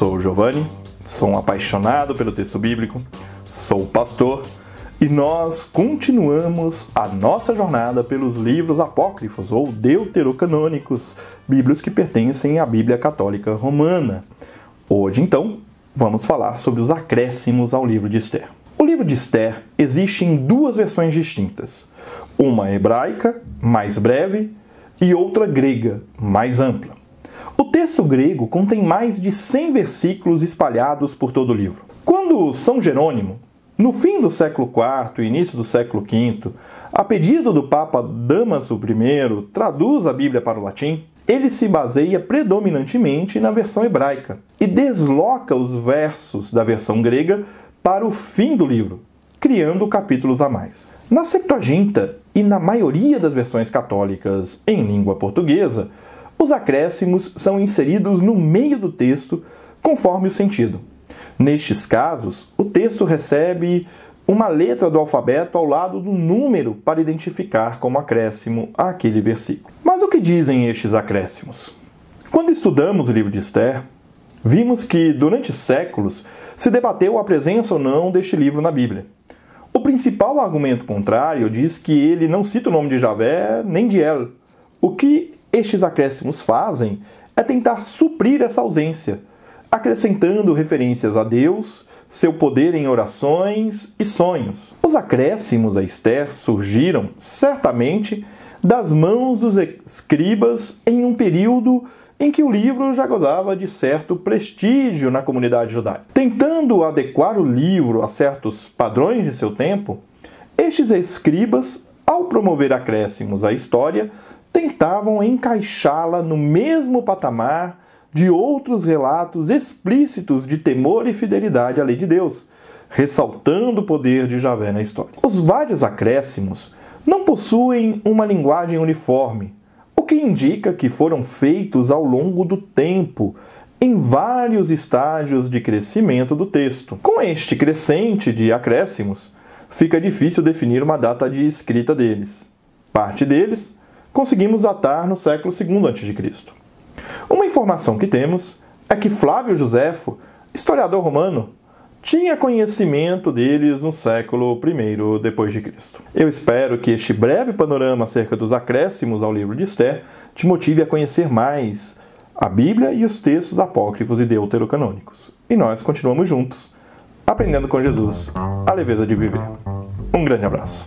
sou o Giovanni, sou um apaixonado pelo texto bíblico, sou pastor e nós continuamos a nossa jornada pelos livros apócrifos ou deuterocanônicos, bíblios que pertencem à Bíblia Católica Romana. Hoje, então, vamos falar sobre os acréscimos ao livro de Esther. O livro de Esther existe em duas versões distintas: uma hebraica, mais breve, e outra grega, mais ampla. O texto grego contém mais de 100 versículos espalhados por todo o livro. Quando São Jerônimo, no fim do século IV e início do século V, a pedido do Papa Damaso I, traduz a Bíblia para o latim, ele se baseia predominantemente na versão hebraica e desloca os versos da versão grega para o fim do livro, criando capítulos a mais. Na Septuaginta e na maioria das versões católicas em língua portuguesa, os acréscimos são inseridos no meio do texto, conforme o sentido. Nestes casos, o texto recebe uma letra do alfabeto ao lado do número para identificar como acréscimo aquele versículo. Mas o que dizem estes acréscimos? Quando estudamos o livro de Esther, vimos que durante séculos se debateu a presença ou não deste livro na Bíblia. O principal argumento contrário diz que ele não cita o nome de Javé nem de El, o que estes acréscimos fazem é tentar suprir essa ausência, acrescentando referências a Deus, seu poder em orações e sonhos. Os acréscimos a Esther surgiram, certamente, das mãos dos escribas em um período em que o livro já gozava de certo prestígio na comunidade judaica. Tentando adequar o livro a certos padrões de seu tempo, estes escribas, ao promover acréscimos à história, tentavam encaixá-la no mesmo patamar de outros relatos explícitos de temor e fidelidade à lei de Deus, ressaltando o poder de Javé na história. Os vários acréscimos não possuem uma linguagem uniforme, o que indica que foram feitos ao longo do tempo, em vários estágios de crescimento do texto. Com este crescente de acréscimos, fica difícil definir uma data de escrita deles. Parte deles conseguimos datar no século II a.C. Uma informação que temos é que Flávio Josefo, historiador romano, tinha conhecimento deles no século I depois de Cristo. Eu espero que este breve panorama acerca dos acréscimos ao livro de Esther te motive a conhecer mais a Bíblia e os textos apócrifos e deuterocanônicos. E nós continuamos juntos, aprendendo com Jesus a leveza de viver. Um grande abraço.